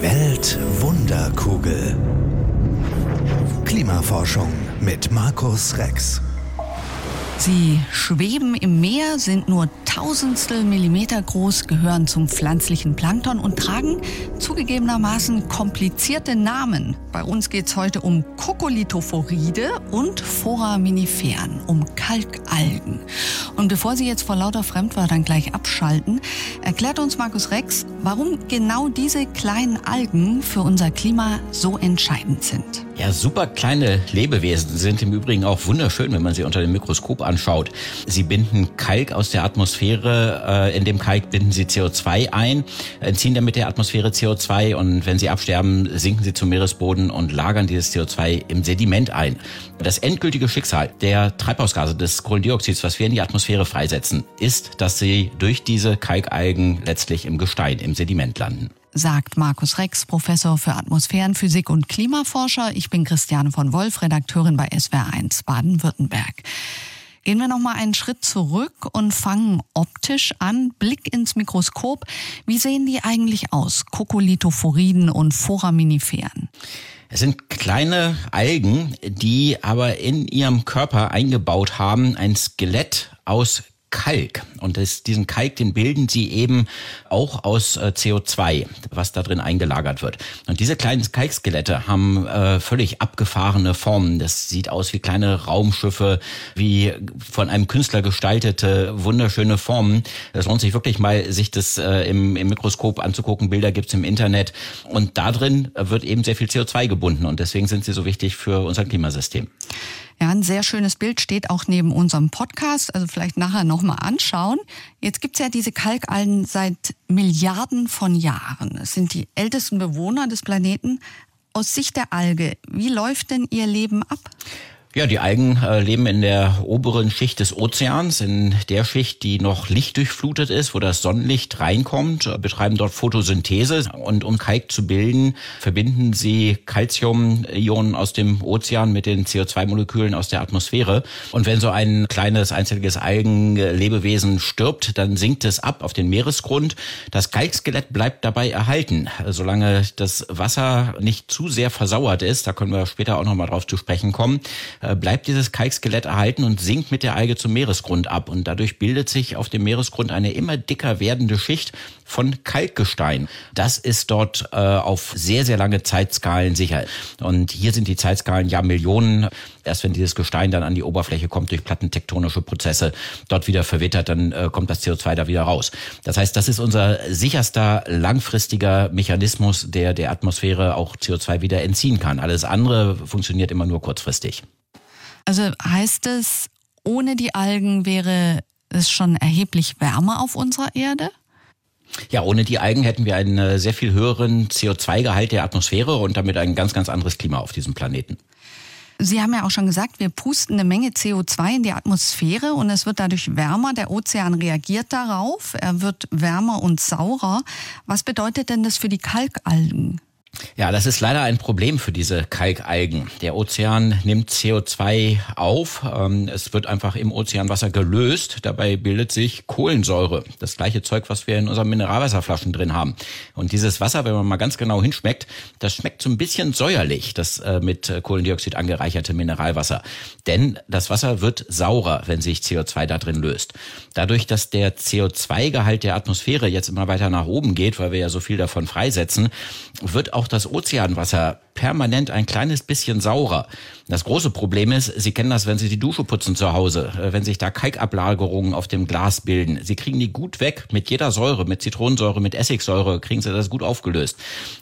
Weltwunderkugel. Klimaforschung mit Markus Rex. Sie schweben im Meer, sind nur Tausendstel Millimeter groß, gehören zum pflanzlichen Plankton und tragen zugegebenermaßen komplizierte Namen. Bei uns geht es heute um Kokolithophoride und Foraminiferen, um Kalkalgen. Und bevor Sie jetzt vor lauter Fremdwörtern gleich abschalten, erklärt uns Markus Rex, warum genau diese kleinen Algen für unser Klima so entscheidend sind. Ja, super kleine Lebewesen sind im Übrigen auch wunderschön, wenn man sie unter dem Mikroskop anschaut. Sie binden Kalk aus der Atmosphäre. Äh, in dem Kalk binden sie CO2 ein, entziehen damit der Atmosphäre CO2 und wenn sie absterben, sinken sie zum Meeresboden und lagern dieses CO2 im Sediment ein. Das endgültige Schicksal der Treibhausgase des Kohlendioxids, was wir in die Atmosphäre freisetzen, ist, dass sie durch diese Kalkalgen letztlich im Gestein, im Sediment landen sagt Markus Rex, Professor für Atmosphärenphysik und Klimaforscher. Ich bin Christiane von Wolf, Redakteurin bei SWR1 Baden-Württemberg. Gehen wir noch mal einen Schritt zurück und fangen optisch an. Blick ins Mikroskop. Wie sehen die eigentlich aus? Kokolithophoriden und Foraminiferen. Es sind kleine Algen, die aber in ihrem Körper eingebaut haben ein Skelett aus Kalk. Und das, diesen Kalk, den bilden sie eben auch aus äh, CO2, was da drin eingelagert wird. Und diese kleinen Kalkskelette haben äh, völlig abgefahrene Formen. Das sieht aus wie kleine Raumschiffe, wie von einem Künstler gestaltete, wunderschöne Formen. Es lohnt sich wirklich mal, sich das äh, im, im Mikroskop anzugucken. Bilder gibt's im Internet. Und da drin wird eben sehr viel CO2 gebunden. Und deswegen sind sie so wichtig für unser Klimasystem. Ja, ein sehr schönes Bild steht auch neben unserem Podcast, also vielleicht nachher nochmal anschauen. Jetzt gibt's ja diese Kalkalgen seit Milliarden von Jahren. Es sind die ältesten Bewohner des Planeten. Aus Sicht der Alge, wie läuft denn ihr Leben ab? Ja, die Algen äh, leben in der oberen Schicht des Ozeans, in der Schicht, die noch lichtdurchflutet ist, wo das Sonnenlicht reinkommt, äh, betreiben dort Photosynthese und um Kalk zu bilden, verbinden sie Calcium-Ionen aus dem Ozean mit den CO2-Molekülen aus der Atmosphäre. Und wenn so ein kleines einzelliges Algenlebewesen stirbt, dann sinkt es ab auf den Meeresgrund. Das Kalkskelett bleibt dabei erhalten, solange das Wasser nicht zu sehr versauert ist. Da können wir später auch noch mal drauf zu sprechen kommen bleibt dieses Kalkskelett erhalten und sinkt mit der Alge zum Meeresgrund ab. Und dadurch bildet sich auf dem Meeresgrund eine immer dicker werdende Schicht von Kalkgestein. Das ist dort äh, auf sehr, sehr lange Zeitskalen sicher. Und hier sind die Zeitskalen ja Millionen. Erst wenn dieses Gestein dann an die Oberfläche kommt durch plattentektonische Prozesse, dort wieder verwittert, dann äh, kommt das CO2 da wieder raus. Das heißt, das ist unser sicherster langfristiger Mechanismus, der der Atmosphäre auch CO2 wieder entziehen kann. Alles andere funktioniert immer nur kurzfristig. Also heißt es, ohne die Algen wäre es schon erheblich wärmer auf unserer Erde? Ja, ohne die Algen hätten wir einen äh, sehr viel höheren CO2-Gehalt der Atmosphäre und damit ein ganz, ganz anderes Klima auf diesem Planeten. Sie haben ja auch schon gesagt, wir pusten eine Menge CO2 in die Atmosphäre und es wird dadurch wärmer. Der Ozean reagiert darauf. Er wird wärmer und saurer. Was bedeutet denn das für die Kalkalgen? Ja, das ist leider ein Problem für diese Kalkalgen. Der Ozean nimmt CO2 auf. Ähm, es wird einfach im Ozeanwasser gelöst. Dabei bildet sich Kohlensäure. Das gleiche Zeug, was wir in unseren Mineralwasserflaschen drin haben. Und dieses Wasser, wenn man mal ganz genau hinschmeckt, das schmeckt so ein bisschen säuerlich, das äh, mit Kohlendioxid angereicherte Mineralwasser. Denn das Wasser wird saurer, wenn sich CO2 da drin löst. Dadurch, dass der CO2-Gehalt der Atmosphäre jetzt immer weiter nach oben geht, weil wir ja so viel davon freisetzen, wird auch das Ozeanwasser permanent ein kleines bisschen saurer. Das große Problem ist, Sie kennen das, wenn Sie die Dusche putzen zu Hause, äh, wenn sich da Kalkablagerungen auf dem Glas bilden. Sie kriegen die gut weg mit jeder Säure, mit Zitronensäure, mit Essigsäure, kriegen Sie das gut aufgelöst.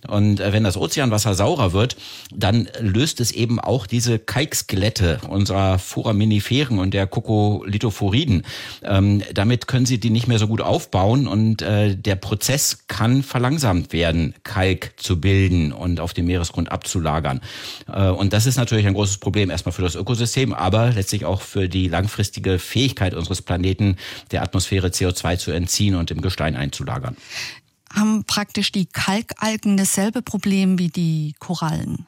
Und äh, wenn das Ozeanwasser saurer wird, dann löst es eben auch diese Kalkskelette unserer Foraminiferen und der Kokolithophoriden. Ähm, damit können Sie die nicht mehr so gut aufbauen und äh, der Prozess kann verlangsamt werden, Kalk zu bilden und auf dem Meeresgrund ab abzulagern. Äh, und das ist natürlich ein großes Problem erstmal für das Ökosystem, aber letztlich auch für die langfristige Fähigkeit unseres Planeten, der Atmosphäre CO2 zu entziehen und im Gestein einzulagern. Haben praktisch die Kalkalgen dasselbe Problem wie die Korallen?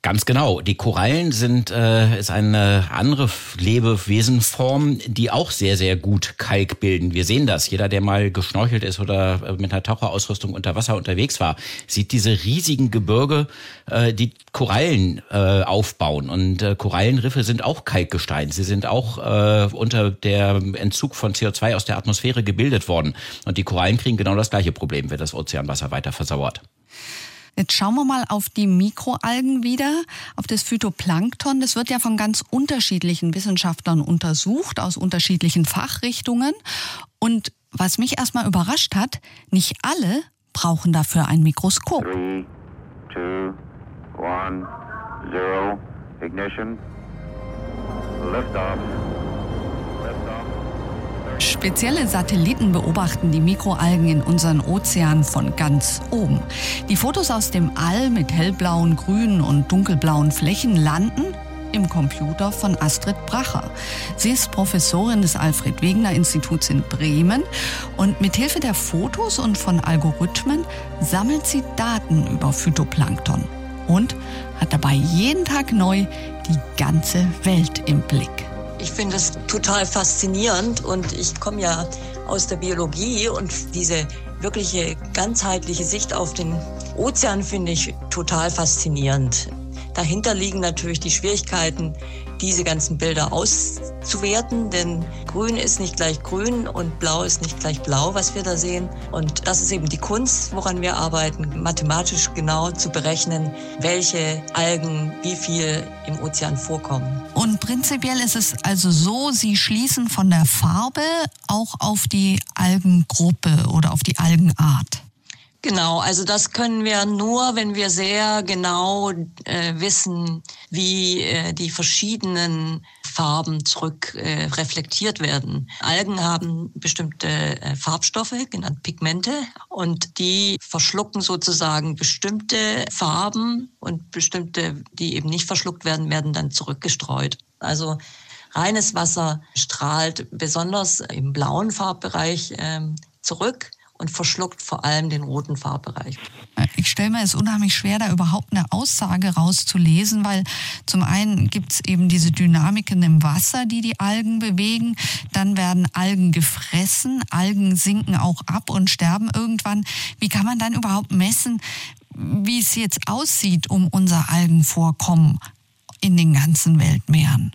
Ganz genau. Die Korallen sind äh, ist eine andere Lebewesenform, die auch sehr sehr gut Kalk bilden. Wir sehen das. Jeder, der mal geschnorchelt ist oder äh, mit einer Taucherausrüstung unter Wasser unterwegs war, sieht diese riesigen Gebirge, äh, die Korallen äh, aufbauen. Und äh, Korallenriffe sind auch Kalkgestein. Sie sind auch äh, unter der Entzug von CO2 aus der Atmosphäre gebildet worden. Und die Korallen kriegen genau das gleiche Problem, wenn das Ozeanwasser weiter versauert. Jetzt schauen wir mal auf die Mikroalgen wieder, auf das Phytoplankton. Das wird ja von ganz unterschiedlichen Wissenschaftlern untersucht, aus unterschiedlichen Fachrichtungen. Und was mich erstmal überrascht hat, nicht alle brauchen dafür ein Mikroskop. Three, two, one, zero, ignition, liftoff. Spezielle Satelliten beobachten die Mikroalgen in unseren Ozeanen von ganz oben. Die Fotos aus dem All mit hellblauen, grünen und dunkelblauen Flächen landen im Computer von Astrid Bracher. Sie ist Professorin des Alfred Wegener Instituts in Bremen und mit Hilfe der Fotos und von Algorithmen sammelt sie Daten über Phytoplankton und hat dabei jeden Tag neu die ganze Welt im Blick. Ich finde es total faszinierend und ich komme ja aus der Biologie und diese wirkliche ganzheitliche Sicht auf den Ozean finde ich total faszinierend. Dahinter liegen natürlich die Schwierigkeiten, diese ganzen Bilder auszuwerten, denn grün ist nicht gleich grün und blau ist nicht gleich blau, was wir da sehen. Und das ist eben die Kunst, woran wir arbeiten, mathematisch genau zu berechnen, welche Algen wie viel im Ozean vorkommen. Und prinzipiell ist es also so, Sie schließen von der Farbe auch auf die Algengruppe oder auf die Algenart. Genau, also das können wir nur, wenn wir sehr genau äh, wissen, wie äh, die verschiedenen Farben zurück äh, reflektiert werden. Algen haben bestimmte äh, Farbstoffe, genannt Pigmente, und die verschlucken sozusagen bestimmte Farben und bestimmte, die eben nicht verschluckt werden, werden dann zurückgestreut. Also reines Wasser strahlt besonders im blauen Farbbereich ähm, zurück und verschluckt vor allem den roten Farbbereich. Ich stelle mir es unheimlich schwer, da überhaupt eine Aussage rauszulesen, weil zum einen gibt es eben diese Dynamiken im Wasser, die die Algen bewegen. Dann werden Algen gefressen, Algen sinken auch ab und sterben irgendwann. Wie kann man dann überhaupt messen, wie es jetzt aussieht um unser Algenvorkommen in den ganzen Weltmeeren?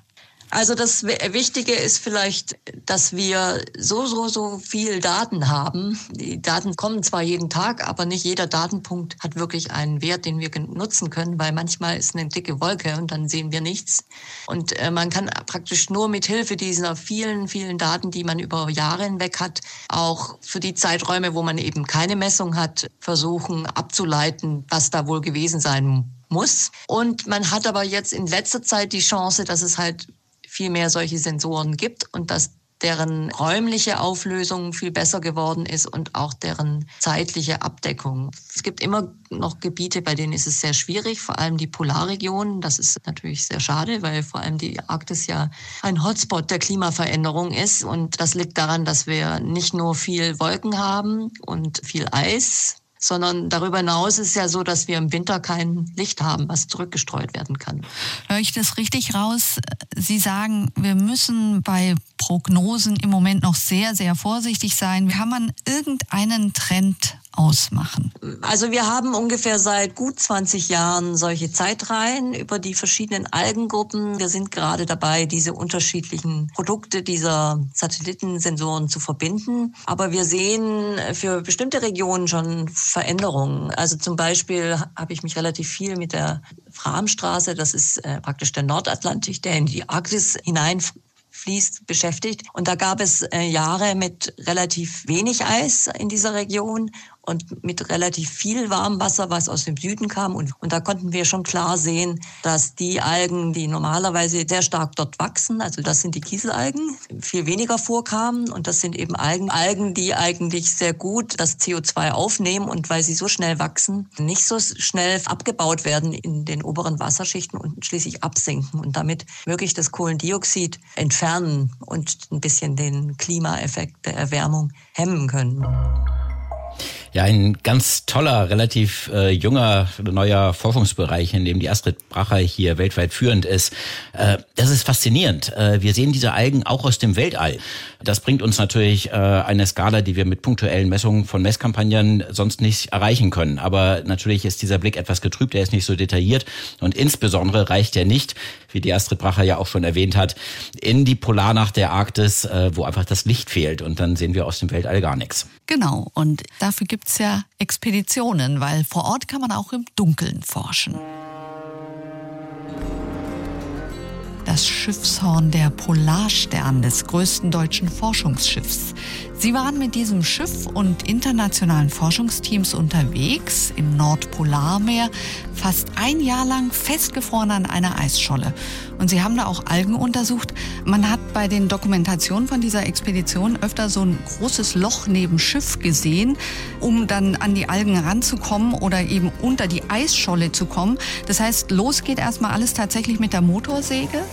Also das Wichtige ist vielleicht, dass wir so, so, so viel Daten haben. Die Daten kommen zwar jeden Tag, aber nicht jeder Datenpunkt hat wirklich einen Wert, den wir nutzen können, weil manchmal ist eine dicke Wolke und dann sehen wir nichts. Und äh, man kann praktisch nur mit Hilfe dieser vielen, vielen Daten, die man über Jahre hinweg hat, auch für die Zeiträume, wo man eben keine Messung hat, versuchen abzuleiten, was da wohl gewesen sein muss. Und man hat aber jetzt in letzter Zeit die Chance, dass es halt viel mehr solche Sensoren gibt und dass deren räumliche Auflösung viel besser geworden ist und auch deren zeitliche Abdeckung. Es gibt immer noch Gebiete, bei denen ist es sehr schwierig, vor allem die Polarregionen. Das ist natürlich sehr schade, weil vor allem die Arktis ja ein Hotspot der Klimaveränderung ist. Und das liegt daran, dass wir nicht nur viel Wolken haben und viel Eis, sondern darüber hinaus ist ja so, dass wir im Winter kein Licht haben, was zurückgestreut werden kann. Höre ich das richtig raus? Sie sagen, wir müssen bei Prognosen im Moment noch sehr, sehr vorsichtig sein. Kann man irgendeinen Trend ausmachen? Also wir haben ungefähr seit gut 20 Jahren solche Zeitreihen über die verschiedenen Algengruppen. Wir sind gerade dabei, diese unterschiedlichen Produkte dieser Satellitensensoren zu verbinden. Aber wir sehen für bestimmte Regionen schon Veränderungen. Also zum Beispiel habe ich mich relativ viel mit der Framstraße, das ist äh, praktisch der Nordatlantik, der in die Arktis hinein fließt, beschäftigt. Und da gab es äh, Jahre mit relativ wenig Eis in dieser Region und mit relativ viel Warmwasser, was aus dem Süden kam. Und, und da konnten wir schon klar sehen, dass die Algen, die normalerweise sehr stark dort wachsen, also das sind die Kieselalgen, viel weniger vorkamen. Und das sind eben Algen, Algen, die eigentlich sehr gut das CO2 aufnehmen und weil sie so schnell wachsen, nicht so schnell abgebaut werden in den oberen Wasserschichten und schließlich absinken und damit wirklich das Kohlendioxid entfernen und ein bisschen den Klimaeffekt der Erwärmung hemmen können. Ja, ein ganz toller, relativ äh, junger, neuer Forschungsbereich, in dem die Astrid Bracher hier weltweit führend ist. Äh, das ist faszinierend. Äh, wir sehen diese Algen auch aus dem Weltall. Das bringt uns natürlich äh, eine Skala, die wir mit punktuellen Messungen von Messkampagnen sonst nicht erreichen können. Aber natürlich ist dieser Blick etwas getrübt, er ist nicht so detailliert und insbesondere reicht er nicht, wie die Astrid Bracher ja auch schon erwähnt hat, in die Polarnacht der Arktis, äh, wo einfach das Licht fehlt und dann sehen wir aus dem Weltall gar nichts. Genau, und dafür gibt's ja Expeditionen, weil vor Ort kann man auch im Dunkeln forschen. Das Schiffshorn der Polarstern des größten deutschen Forschungsschiffs. Sie waren mit diesem Schiff und internationalen Forschungsteams unterwegs im Nordpolarmeer, fast ein Jahr lang festgefroren an einer Eisscholle. Und sie haben da auch Algen untersucht. Man hat bei den Dokumentationen von dieser Expedition öfter so ein großes Loch neben Schiff gesehen, um dann an die Algen ranzukommen oder eben unter die Eisscholle zu kommen. Das heißt, los geht erstmal alles tatsächlich mit der Motorsäge.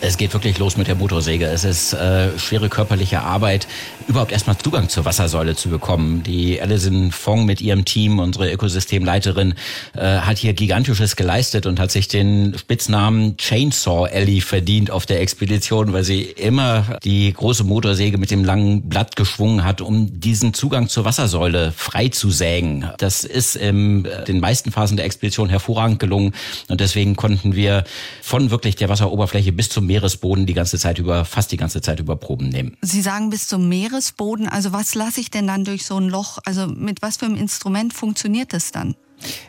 Es geht wirklich los mit der Motorsäge. Es ist äh, schwere körperliche Arbeit, überhaupt erstmal Zugang zur Wassersäule zu bekommen. Die Alison Fong mit ihrem Team, unsere Ökosystemleiterin, äh, hat hier gigantisches geleistet und hat sich den Spitznamen Chainsaw Ellie verdient auf der Expedition, weil sie immer die große Motorsäge mit dem langen Blatt geschwungen hat, um diesen Zugang zur Wassersäule frei zu sägen. Das ist in den meisten Phasen der Expedition hervorragend gelungen und deswegen konnten wir von wirklich der Wasseroberfläche bis zum Meeresboden die ganze Zeit über, fast die ganze Zeit über Proben nehmen. Sie sagen bis zum Meeresboden. Also was lasse ich denn dann durch so ein Loch? Also mit was für einem Instrument funktioniert das dann?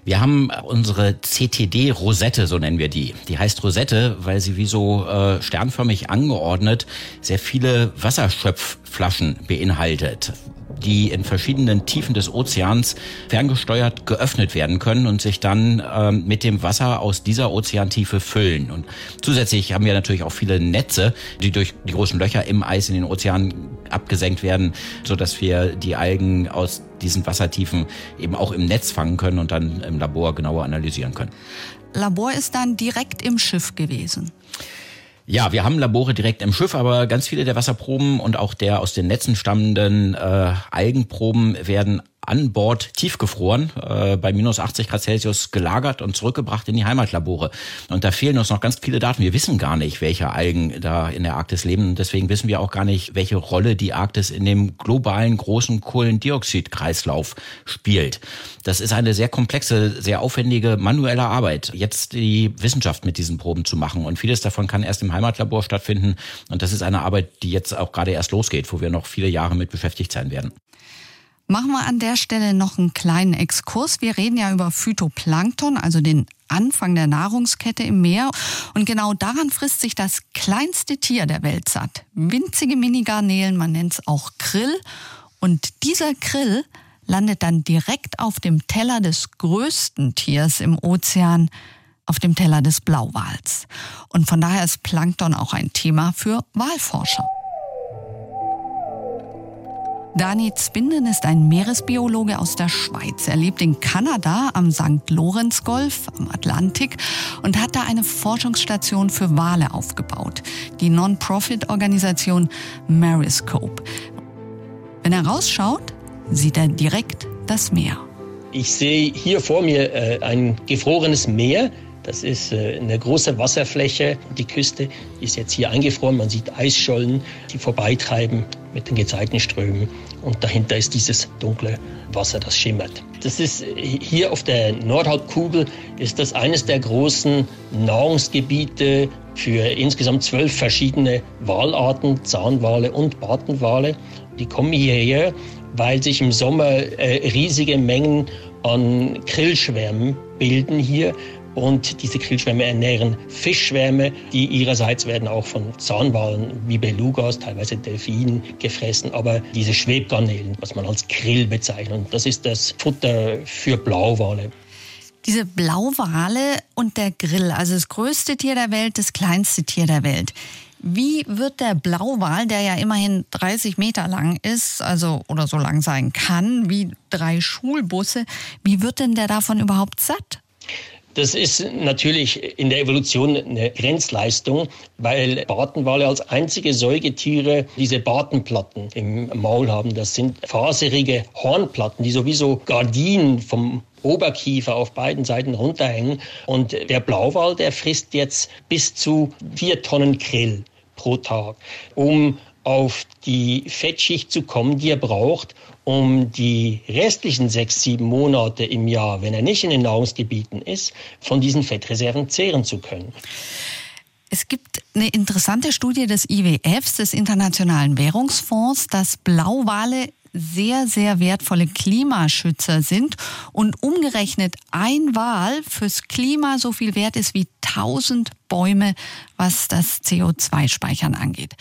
Wir haben unsere CTD-Rosette, so nennen wir die. Die heißt Rosette, weil sie wie so äh, sternförmig angeordnet sehr viele Wasserschöpfflaschen beinhaltet die in verschiedenen Tiefen des Ozeans ferngesteuert geöffnet werden können und sich dann ähm, mit dem Wasser aus dieser Ozeantiefe füllen. Und zusätzlich haben wir natürlich auch viele Netze, die durch die großen Löcher im Eis in den Ozeanen abgesenkt werden, so dass wir die Algen aus diesen Wassertiefen eben auch im Netz fangen können und dann im Labor genauer analysieren können. Labor ist dann direkt im Schiff gewesen. Ja, wir haben Labore direkt im Schiff, aber ganz viele der Wasserproben und auch der aus den Netzen stammenden äh, Algenproben werden an Bord tiefgefroren, äh, bei minus 80 Grad Celsius gelagert und zurückgebracht in die Heimatlabore. Und da fehlen uns noch ganz viele Daten. Wir wissen gar nicht, welche Algen da in der Arktis leben. Deswegen wissen wir auch gar nicht, welche Rolle die Arktis in dem globalen großen Kohlendioxidkreislauf spielt. Das ist eine sehr komplexe, sehr aufwendige manuelle Arbeit, jetzt die Wissenschaft mit diesen Proben zu machen. Und vieles davon kann erst im Heimatlabor stattfinden. Und das ist eine Arbeit, die jetzt auch gerade erst losgeht, wo wir noch viele Jahre mit beschäftigt sein werden. Machen wir an der Stelle noch einen kleinen Exkurs. Wir reden ja über Phytoplankton, also den Anfang der Nahrungskette im Meer. Und genau daran frisst sich das kleinste Tier der Welt satt. Winzige Minigarnelen, man nennt es auch Krill. Und dieser Krill landet dann direkt auf dem Teller des größten Tiers im Ozean, auf dem Teller des Blauwals. Und von daher ist Plankton auch ein Thema für Walforscher. Dani Zwinden ist ein Meeresbiologe aus der Schweiz. Er lebt in Kanada am St. Lorenz-Golf am Atlantik und hat da eine Forschungsstation für Wale aufgebaut, die Non-Profit-Organisation Mariscope. Wenn er rausschaut, sieht er direkt das Meer. Ich sehe hier vor mir äh, ein gefrorenes Meer. Das ist äh, eine große Wasserfläche. Die Küste ist jetzt hier eingefroren. Man sieht Eisschollen, die vorbeitreiben mit den Gezeitenströmen. Und dahinter ist dieses dunkle Wasser, das schimmert. Das ist hier auf der Nordhalbkugel ist das eines der großen Nahrungsgebiete für insgesamt zwölf verschiedene Walarten, Zahnwale und Bartenwale. Die kommen hierher, weil sich im Sommer äh, riesige Mengen an Krillschwärmen bilden hier und diese Krillschwärme ernähren Fischschwärme, die ihrerseits werden auch von Zahnwalen wie Belugas, teilweise Delfinen gefressen, aber diese Schwebgarnelen, was man als Krill bezeichnet, das ist das Futter für Blauwale. Diese Blauwale und der Grill, also das größte Tier der Welt, das kleinste Tier der Welt. Wie wird der Blauwal, der ja immerhin 30 Meter lang ist, also oder so lang sein kann wie drei Schulbusse, wie wird denn der davon überhaupt satt? Das ist natürlich in der Evolution eine Grenzleistung, weil Bartenwale als einzige Säugetiere diese Bartenplatten im Maul haben. Das sind faserige Hornplatten, die sowieso Gardinen vom Oberkiefer auf beiden Seiten runterhängen. Und der Blauwal, der frisst jetzt bis zu vier Tonnen Krill pro Tag, um auf die Fettschicht zu kommen, die er braucht, um die restlichen sechs, sieben Monate im Jahr, wenn er nicht in den Nahrungsgebieten ist, von diesen Fettreserven zehren zu können. Es gibt eine interessante Studie des IWFs, des Internationalen Währungsfonds, dass Blauwale sehr, sehr wertvolle Klimaschützer sind und umgerechnet ein Wal fürs Klima so viel wert ist wie 1000 Bäume, was das CO2-Speichern angeht.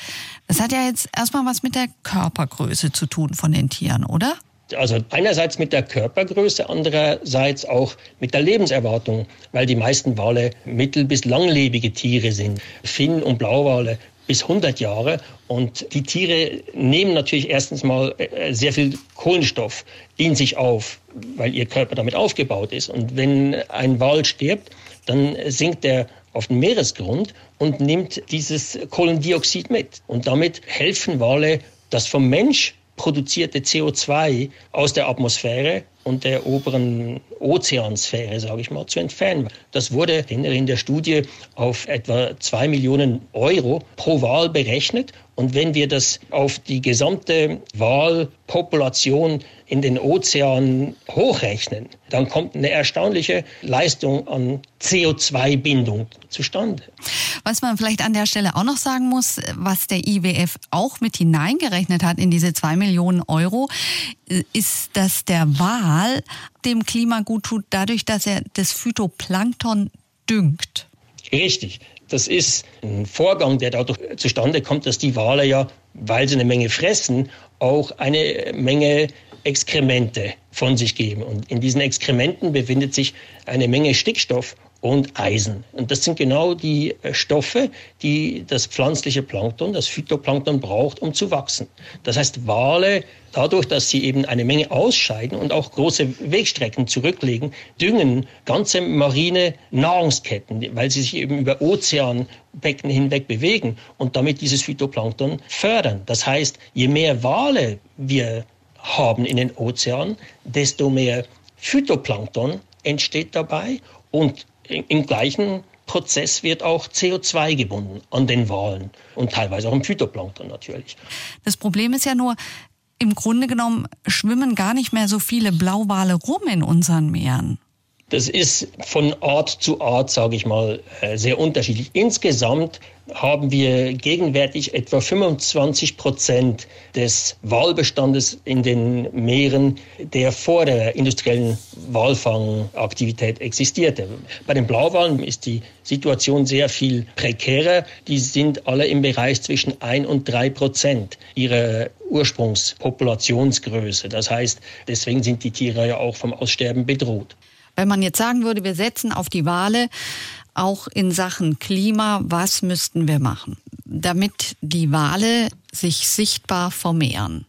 Das hat ja jetzt erstmal was mit der Körpergröße zu tun von den Tieren, oder? Also einerseits mit der Körpergröße, andererseits auch mit der Lebenserwartung, weil die meisten Wale mittel- bis langlebige Tiere sind. Finn- und Blauwale bis 100 Jahre. Und die Tiere nehmen natürlich erstens mal äh, sehr viel Kohlenstoff in sich auf, weil ihr Körper damit aufgebaut ist. Und wenn ein Wal stirbt, dann sinkt er auf den Meeresgrund und nimmt dieses Kohlendioxid mit. Und damit helfen Wale, das vom Mensch produzierte CO2 aus der Atmosphäre und der oberen Ozeansphäre, sage ich mal, zu entfernen. Das wurde in der Studie auf etwa zwei Millionen Euro pro Wahl berechnet. Und wenn wir das auf die gesamte Walpopulation in den Ozeanen hochrechnen, dann kommt eine erstaunliche Leistung an CO2-Bindung zustande. Was man vielleicht an der Stelle auch noch sagen muss, was der IWF auch mit hineingerechnet hat in diese zwei Millionen Euro, ist, dass der Wal dem Klima gut tut, dadurch, dass er das Phytoplankton düngt. Richtig. Das ist ein Vorgang, der dadurch zustande kommt, dass die Wale ja, weil sie eine Menge fressen, auch eine Menge Exkremente von sich geben. Und in diesen Exkrementen befindet sich eine Menge Stickstoff und Eisen. Und das sind genau die äh, Stoffe, die das pflanzliche Plankton, das Phytoplankton braucht, um zu wachsen. Das heißt, Wale, dadurch, dass sie eben eine Menge ausscheiden und auch große Wegstrecken zurücklegen, düngen ganze marine Nahrungsketten, weil sie sich eben über Ozeanbecken hinweg bewegen und damit dieses Phytoplankton fördern. Das heißt, je mehr Wale wir haben in den Ozeanen, desto mehr Phytoplankton entsteht dabei und im gleichen Prozess wird auch CO2 gebunden an den Walen und teilweise auch im Phytoplankton natürlich. Das Problem ist ja nur, im Grunde genommen schwimmen gar nicht mehr so viele Blauwale rum in unseren Meeren. Das ist von Art zu Art, sage ich mal, äh, sehr unterschiedlich. Insgesamt haben wir gegenwärtig etwa 25 Prozent des Walbestandes in den Meeren, der vor der industriellen Walfangaktivität existierte. Bei den Blauwalen ist die Situation sehr viel prekärer. Die sind alle im Bereich zwischen 1 und 3 Prozent ihrer Ursprungspopulationsgröße. Das heißt, deswegen sind die Tiere ja auch vom Aussterben bedroht. Wenn man jetzt sagen würde, wir setzen auf die Wale, auch in Sachen Klima, was müssten wir machen, damit die Wale sich sichtbar vermehren?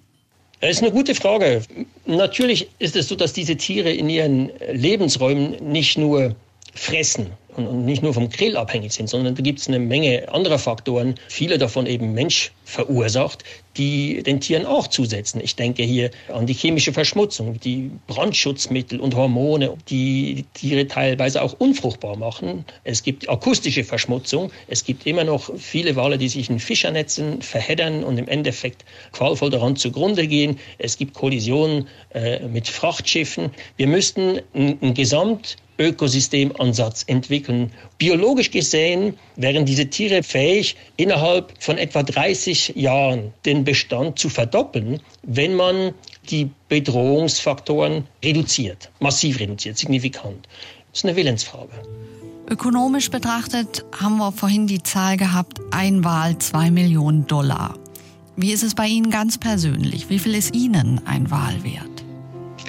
Das ist eine gute Frage. Natürlich ist es so, dass diese Tiere in ihren Lebensräumen nicht nur fressen und nicht nur vom Grill abhängig sind, sondern da gibt es eine Menge anderer Faktoren, viele davon eben Mensch verursacht, die den Tieren auch zusetzen. Ich denke hier an die chemische Verschmutzung, die Brandschutzmittel und Hormone, die Tiere teilweise auch unfruchtbar machen. Es gibt akustische Verschmutzung. Es gibt immer noch viele Wale, die sich in Fischernetzen verheddern und im Endeffekt qualvoll daran zugrunde gehen. Es gibt Kollisionen äh, mit Frachtschiffen. Wir müssten ein, ein Gesamt Ökosystemansatz entwickeln. Biologisch gesehen wären diese Tiere fähig, innerhalb von etwa 30 Jahren den Bestand zu verdoppeln, wenn man die Bedrohungsfaktoren reduziert, massiv reduziert, signifikant. Das ist eine Willensfrage. Ökonomisch betrachtet haben wir vorhin die Zahl gehabt, ein Wahl, zwei Millionen Dollar. Wie ist es bei Ihnen ganz persönlich? Wie viel ist Ihnen ein Wahl wert?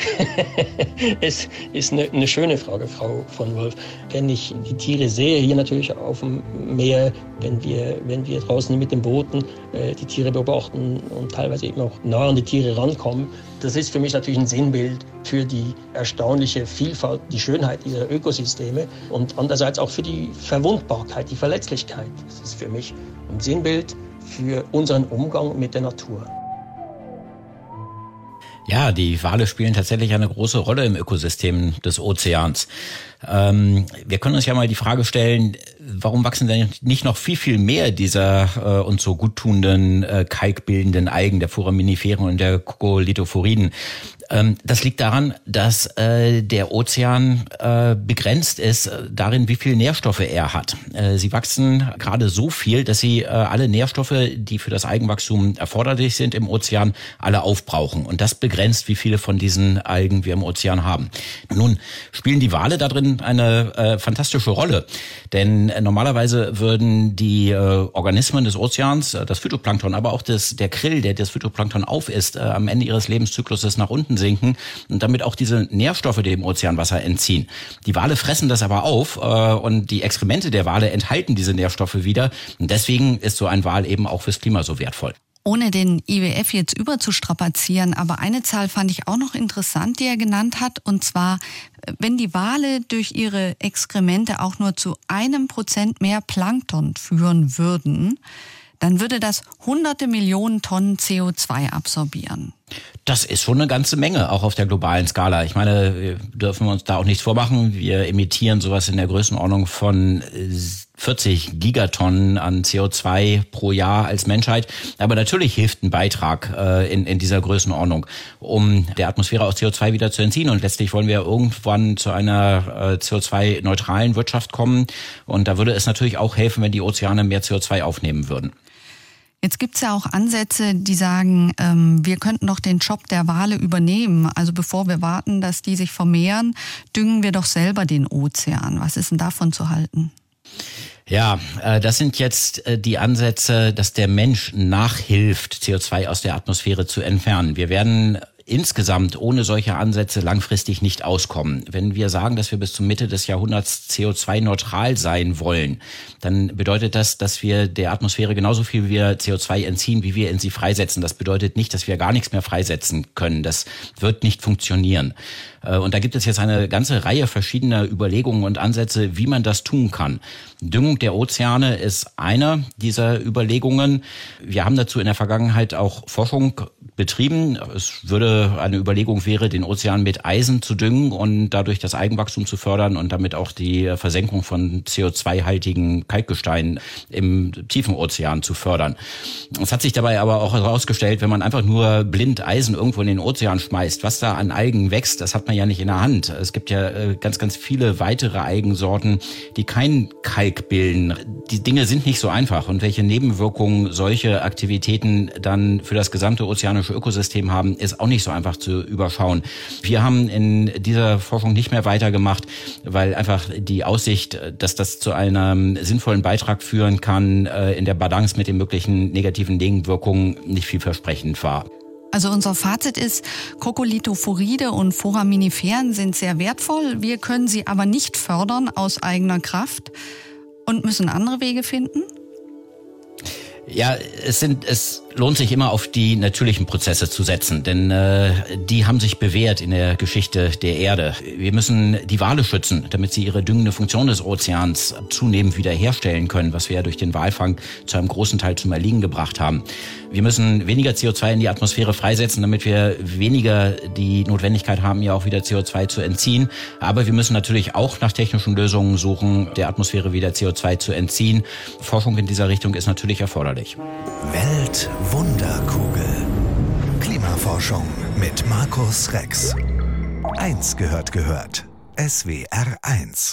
es ist eine, eine, schöne Frage, Frau von Wolf. Wenn ich die Tiere sehe, hier natürlich auf dem Meer, wenn wir, wenn wir draußen mit den Booten äh, die Tiere beobachten und teilweise eben auch nah an die Tiere rankommen, das ist für mich natürlich ein Sinnbild für die erstaunliche Vielfalt, die Schönheit dieser Ökosysteme und andererseits auch für die Verwundbarkeit, die Verletzlichkeit. Das ist für mich ein Sinnbild für unseren Umgang mit der Natur. Ja, die Wale spielen tatsächlich eine große Rolle im Ökosystem des Ozeans. Ähm, wir können uns ja mal die Frage stellen, warum wachsen denn nicht noch viel, viel mehr dieser äh, uns so guttunenden, äh, kalkbildenden Algen der Foraminiferen und der Kokolithophoriden? Ähm, das liegt daran, dass äh, der Ozean äh, begrenzt ist äh, darin, wie viel Nährstoffe er hat. Äh, sie wachsen gerade so viel, dass sie äh, alle Nährstoffe, die für das Eigenwachstum erforderlich sind im Ozean, alle aufbrauchen. Und das begrenzt, wie viele von diesen Algen wir im Ozean haben. Nun spielen die Wale da drin eine äh, fantastische Rolle. Denn äh, normalerweise würden die äh, Organismen des Ozeans, äh, das Phytoplankton, aber auch das, der Krill, der das Phytoplankton aufisst, äh, am Ende ihres Lebenszykluses nach unten sinken und damit auch diese Nährstoffe dem Ozeanwasser entziehen. Die Wale fressen das aber auf äh, und die Exkremente der Wale enthalten diese Nährstoffe wieder. Und deswegen ist so ein Wal eben auch fürs Klima so wertvoll. Ohne den IWF jetzt überzustrapazieren, aber eine Zahl fand ich auch noch interessant, die er genannt hat, und zwar, wenn die Wale durch ihre Exkremente auch nur zu einem Prozent mehr Plankton führen würden, dann würde das hunderte Millionen Tonnen CO2 absorbieren. Das ist schon eine ganze Menge, auch auf der globalen Skala. Ich meine, wir dürfen uns da auch nichts vormachen. Wir emittieren sowas in der Größenordnung von 40 äh, Gigatonnen an CO2 pro Jahr als Menschheit. Aber natürlich hilft ein Beitrag äh, in, in dieser Größenordnung, um der Atmosphäre auch CO2 wieder zu entziehen. Und letztlich wollen wir irgendwann zu einer äh, CO2-neutralen Wirtschaft kommen. Und da würde es natürlich auch helfen, wenn die Ozeane mehr CO2 aufnehmen würden. Jetzt gibt's ja auch Ansätze, die sagen, ähm, wir könnten doch den Job der Wale übernehmen. Also bevor wir warten, dass die sich vermehren, düngen wir doch selber den Ozean. Was ist denn davon zu halten? Ja, äh, das sind jetzt äh, die Ansätze, dass der Mensch nachhilft, CO2 aus der Atmosphäre zu entfernen. Wir werden insgesamt ohne solche Ansätze langfristig nicht auskommen. Wenn wir sagen, dass wir bis zum Mitte des Jahrhunderts CO2-neutral sein wollen, dann bedeutet das, dass wir der Atmosphäre genauso viel wir CO2 entziehen, wie wir in sie freisetzen. Das bedeutet nicht, dass wir gar nichts mehr freisetzen können. Das wird nicht funktionieren. Äh, und da gibt es jetzt eine ganze Reihe verschiedener Überlegungen und Ansätze, wie man das tun kann. Düngung der Ozeane ist einer dieser Überlegungen. Wir haben dazu in der Vergangenheit auch Forschung betrieben. Es würde eine Überlegung wäre, den Ozean mit Eisen zu düngen und dadurch das Eigenwachstum zu fördern und damit auch die Versenkung von CO2-haltigen Kalkgestein im tiefen Ozean zu fördern. Es hat sich dabei aber auch herausgestellt, wenn man einfach nur blind Eisen irgendwo in den Ozean schmeißt, was da an Algen wächst, das hat man ja nicht in der Hand. Es gibt ja äh, ganz, ganz viele weitere Algensorten, die kein Kalk bilden. Die Dinge sind nicht so einfach und welche Nebenwirkungen solche Aktivitäten dann für das gesamte ozeanische Ökosystem haben, ist auch nicht so einfach zu überschauen. Wir haben in dieser Forschung nicht mehr weitergemacht, weil einfach die Aussicht, dass das zu einem sinnvollen Beitrag führen kann, äh, in der Balance mit den möglichen negativen Nebenwirkungen nicht vielversprechend war. Also unser Fazit ist, Kokolithophoride und Foraminiferen sind sehr wertvoll. Wir können sie aber nicht fördern aus eigener Kraft und müssen andere Wege finden. Ja, es sind, es lohnt sich immer auf die natürlichen Prozesse zu setzen, denn äh, die haben sich bewährt in der Geschichte der Erde. Wir müssen die Wale schützen, damit sie ihre düngende Funktion des Ozeans zunehmend wiederherstellen können, was wir ja durch den Walfang zu einem großen Teil zum Erliegen gebracht haben. Wir müssen weniger CO2 in die Atmosphäre freisetzen, damit wir weniger die Notwendigkeit haben, ja auch wieder CO2 zu entziehen. Aber wir müssen natürlich auch nach technischen Lösungen suchen, der Atmosphäre wieder CO2 zu entziehen. Forschung in dieser Richtung ist natürlich erforderlich. Weltwunderkugel. Klimaforschung mit Markus Rex. Eins gehört gehört. SWR 1.